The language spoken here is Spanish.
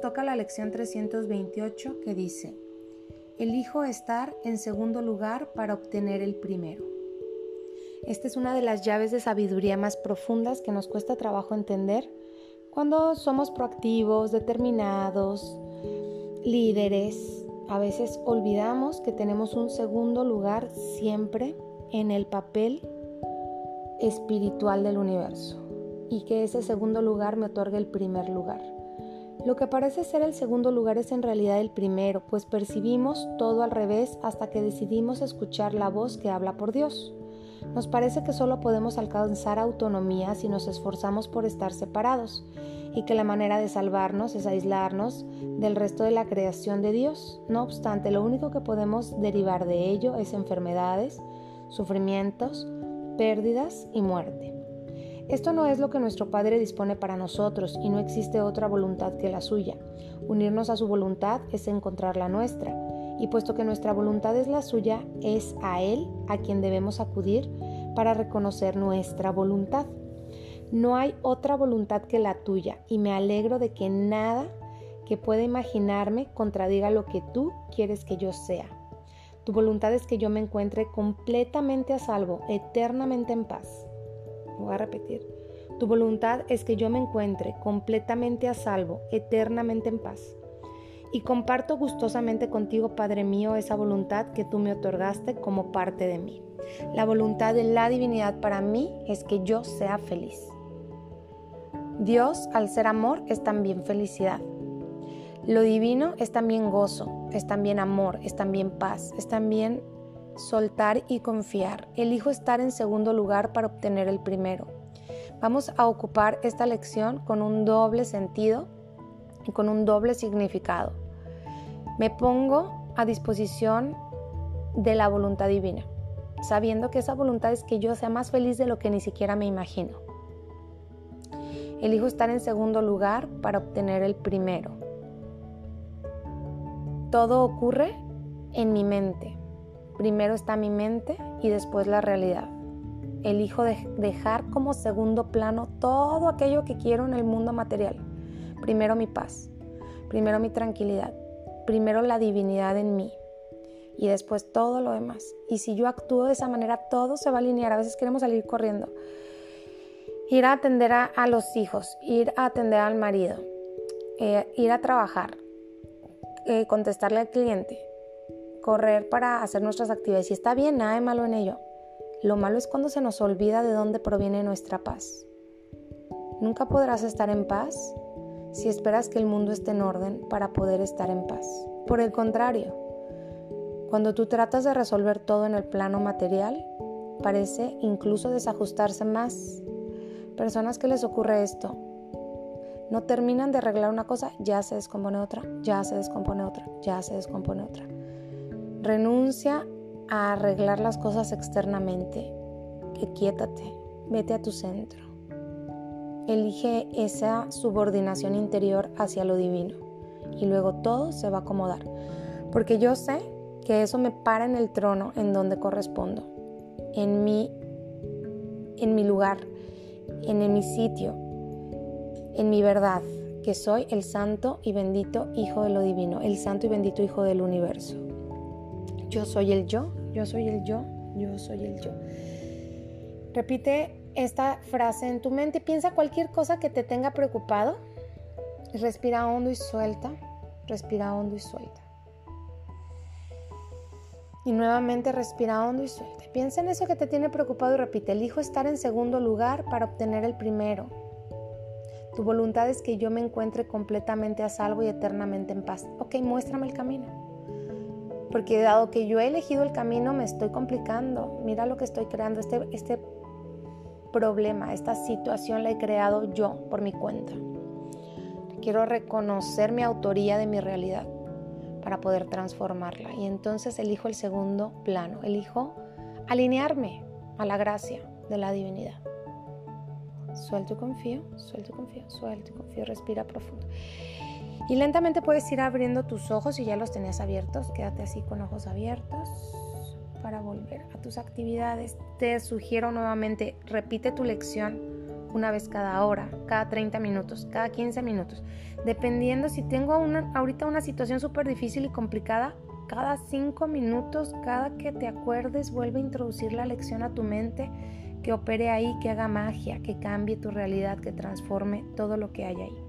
toca la lección 328 que dice, elijo estar en segundo lugar para obtener el primero. Esta es una de las llaves de sabiduría más profundas que nos cuesta trabajo entender cuando somos proactivos, determinados, líderes. A veces olvidamos que tenemos un segundo lugar siempre en el papel espiritual del universo y que ese segundo lugar me otorga el primer lugar. Lo que parece ser el segundo lugar es en realidad el primero, pues percibimos todo al revés hasta que decidimos escuchar la voz que habla por Dios. Nos parece que solo podemos alcanzar autonomía si nos esforzamos por estar separados y que la manera de salvarnos es aislarnos del resto de la creación de Dios. No obstante, lo único que podemos derivar de ello es enfermedades, sufrimientos, pérdidas y muerte. Esto no es lo que nuestro Padre dispone para nosotros y no existe otra voluntad que la suya. Unirnos a su voluntad es encontrar la nuestra, y puesto que nuestra voluntad es la suya, es a Él a quien debemos acudir para reconocer nuestra voluntad. No hay otra voluntad que la tuya y me alegro de que nada que pueda imaginarme contradiga lo que tú quieres que yo sea. Tu voluntad es que yo me encuentre completamente a salvo, eternamente en paz. Voy a repetir. Tu voluntad es que yo me encuentre completamente a salvo, eternamente en paz. Y comparto gustosamente contigo, Padre mío, esa voluntad que tú me otorgaste como parte de mí. La voluntad de la divinidad para mí es que yo sea feliz. Dios, al ser amor, es también felicidad. Lo divino es también gozo, es también amor, es también paz, es también soltar y confiar. Elijo estar en segundo lugar para obtener el primero. Vamos a ocupar esta lección con un doble sentido y con un doble significado. Me pongo a disposición de la voluntad divina, sabiendo que esa voluntad es que yo sea más feliz de lo que ni siquiera me imagino. Elijo estar en segundo lugar para obtener el primero todo ocurre en mi mente. Primero está mi mente y después la realidad. Elijo dejar como segundo plano todo aquello que quiero en el mundo material. Primero mi paz, primero mi tranquilidad, primero la divinidad en mí y después todo lo demás. Y si yo actúo de esa manera, todo se va a alinear. A veces queremos salir corriendo. Ir a atender a, los hijos, ir a atender al marido, eh, ir a trabajar, eh, contestarle al cliente, correr para hacer nuestras actividades. Y está bien, nada de malo en ello. Lo malo es cuando se nos olvida de dónde proviene nuestra paz. Nunca podrás estar en paz si esperas que el mundo esté en orden para poder estar en paz. Por el contrario, cuando tú tratas de resolver todo en el plano material, parece incluso desajustarse más. Personas que les ocurre esto, no terminan de arreglar una cosa, ya se descompone otra, ya se descompone otra, ya se descompone otra. Renuncia a arreglar las cosas externamente. Quiétate, vete a tu centro. Elige esa subordinación interior hacia lo divino y luego todo se va a acomodar. Porque yo sé que eso me para en el trono en donde correspondo, en mi, en mi lugar, en mi sitio, en mi verdad, que soy el santo y bendito Hijo de lo Divino, el santo y bendito Hijo del universo. Yo soy el yo, yo soy el yo, yo soy el yo. Repite esta frase en tu mente, piensa cualquier cosa que te tenga preocupado, respira hondo y suelta, respira hondo y suelta. Y nuevamente respira hondo y suelta. Piensa en eso que te tiene preocupado y repite, elijo estar en segundo lugar para obtener el primero. Tu voluntad es que yo me encuentre completamente a salvo y eternamente en paz. Ok, muéstrame el camino. Porque dado que yo he elegido el camino, me estoy complicando. Mira lo que estoy creando. Este, este problema, esta situación la he creado yo por mi cuenta. Quiero reconocer mi autoría de mi realidad para poder transformarla. Y entonces elijo el segundo plano. Elijo alinearme a la gracia de la divinidad. Suelto y confío, suelto y confío, suelto y confío, respira profundo. Y lentamente puedes ir abriendo tus ojos y ya los tenías abiertos. Quédate así con ojos abiertos para volver a tus actividades. Te sugiero nuevamente, repite tu lección una vez cada hora, cada 30 minutos, cada 15 minutos. Dependiendo si tengo ahorita una situación súper difícil y complicada, cada 5 minutos, cada que te acuerdes, vuelve a introducir la lección a tu mente, que opere ahí, que haga magia, que cambie tu realidad, que transforme todo lo que hay ahí.